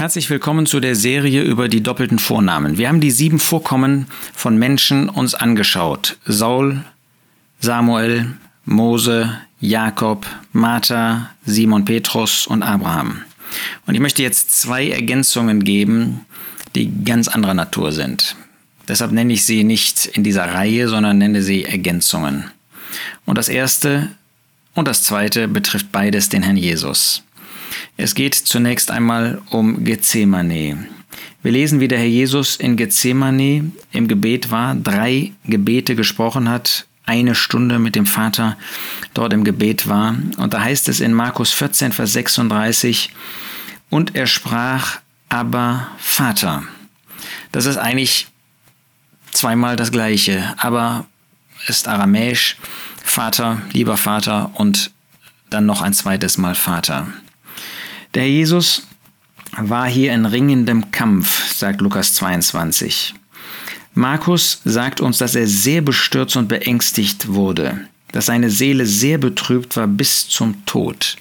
Herzlich willkommen zu der Serie über die doppelten Vornamen. Wir haben die sieben Vorkommen von Menschen uns angeschaut. Saul, Samuel, Mose, Jakob, Martha, Simon Petrus und Abraham. Und ich möchte jetzt zwei Ergänzungen geben, die ganz anderer Natur sind. Deshalb nenne ich sie nicht in dieser Reihe, sondern nenne sie Ergänzungen. Und das erste und das zweite betrifft beides den Herrn Jesus. Es geht zunächst einmal um Gethsemane. Wir lesen, wie der Herr Jesus in Gethsemane im Gebet war, drei Gebete gesprochen hat, eine Stunde mit dem Vater dort im Gebet war. Und da heißt es in Markus 14, Vers 36, und er sprach, aber Vater. Das ist eigentlich zweimal das gleiche, aber ist aramäisch, Vater, lieber Vater und dann noch ein zweites Mal Vater. Der Jesus war hier in ringendem Kampf, sagt Lukas 22. Markus sagt uns, dass er sehr bestürzt und beängstigt wurde, dass seine Seele sehr betrübt war bis zum Tod.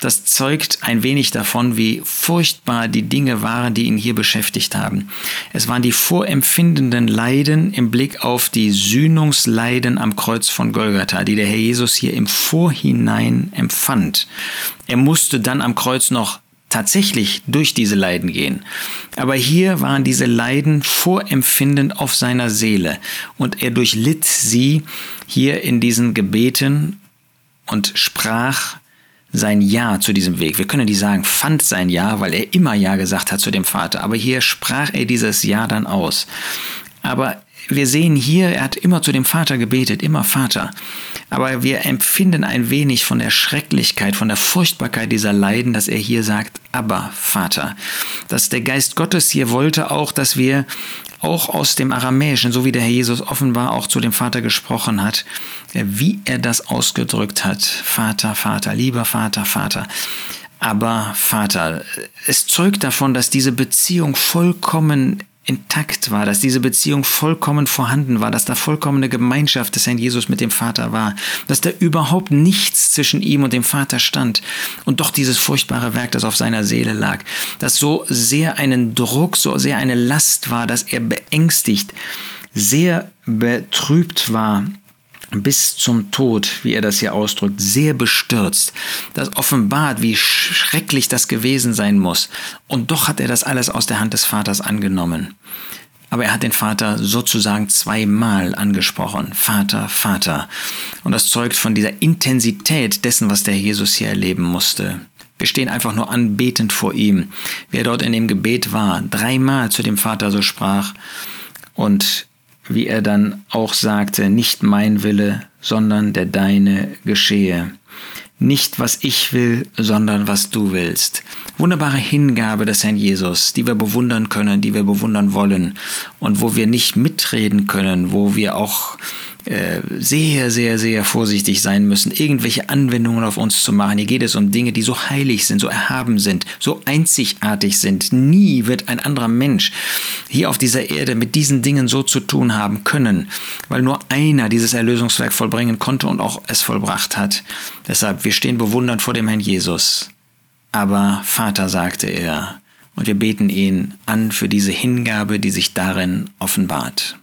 Das zeugt ein wenig davon, wie furchtbar die Dinge waren, die ihn hier beschäftigt haben. Es waren die vorempfindenden Leiden im Blick auf die Sühnungsleiden am Kreuz von Golgatha, die der Herr Jesus hier im Vorhinein empfand. Er musste dann am Kreuz noch tatsächlich durch diese Leiden gehen. Aber hier waren diese Leiden vorempfindend auf seiner Seele und er durchlitt sie hier in diesen Gebeten und sprach sein Ja zu diesem Weg. Wir können nicht sagen, fand sein Ja, weil er immer Ja gesagt hat zu dem Vater. Aber hier sprach er dieses Ja dann aus. Aber wir sehen hier, er hat immer zu dem Vater gebetet, immer Vater. Aber wir empfinden ein wenig von der Schrecklichkeit, von der Furchtbarkeit dieser Leiden, dass er hier sagt, aber Vater. Dass der Geist Gottes hier wollte auch, dass wir auch aus dem Aramäischen, so wie der Herr Jesus offenbar auch zu dem Vater gesprochen hat, wie er das ausgedrückt hat. Vater, Vater, lieber Vater, Vater. Aber Vater, es zeugt davon, dass diese Beziehung vollkommen intakt war, dass diese Beziehung vollkommen vorhanden war, dass da vollkommene Gemeinschaft des Herrn Jesus mit dem Vater war, dass da überhaupt nichts zwischen ihm und dem Vater stand und doch dieses furchtbare Werk, das auf seiner Seele lag, das so sehr einen Druck, so sehr eine Last war, dass er beängstigt, sehr betrübt war bis zum Tod, wie er das hier ausdrückt, sehr bestürzt. Das offenbart, wie schrecklich das gewesen sein muss. Und doch hat er das alles aus der Hand des Vaters angenommen. Aber er hat den Vater sozusagen zweimal angesprochen. Vater, Vater. Und das zeugt von dieser Intensität dessen, was der Jesus hier erleben musste. Wir stehen einfach nur anbetend vor ihm, wie er dort in dem Gebet war, dreimal zu dem Vater so sprach. Und wie er dann auch sagte, nicht mein Wille, sondern der deine geschehe. Nicht was ich will, sondern was du willst. Wunderbare Hingabe des Herrn Jesus, die wir bewundern können, die wir bewundern wollen und wo wir nicht mitreden können, wo wir auch sehr, sehr, sehr vorsichtig sein müssen, irgendwelche Anwendungen auf uns zu machen. Hier geht es um Dinge, die so heilig sind, so erhaben sind, so einzigartig sind. Nie wird ein anderer Mensch hier auf dieser Erde mit diesen Dingen so zu tun haben können, weil nur einer dieses Erlösungswerk vollbringen konnte und auch es vollbracht hat. Deshalb, wir stehen bewundernd vor dem Herrn Jesus. Aber Vater, sagte er, und wir beten ihn an für diese Hingabe, die sich darin offenbart.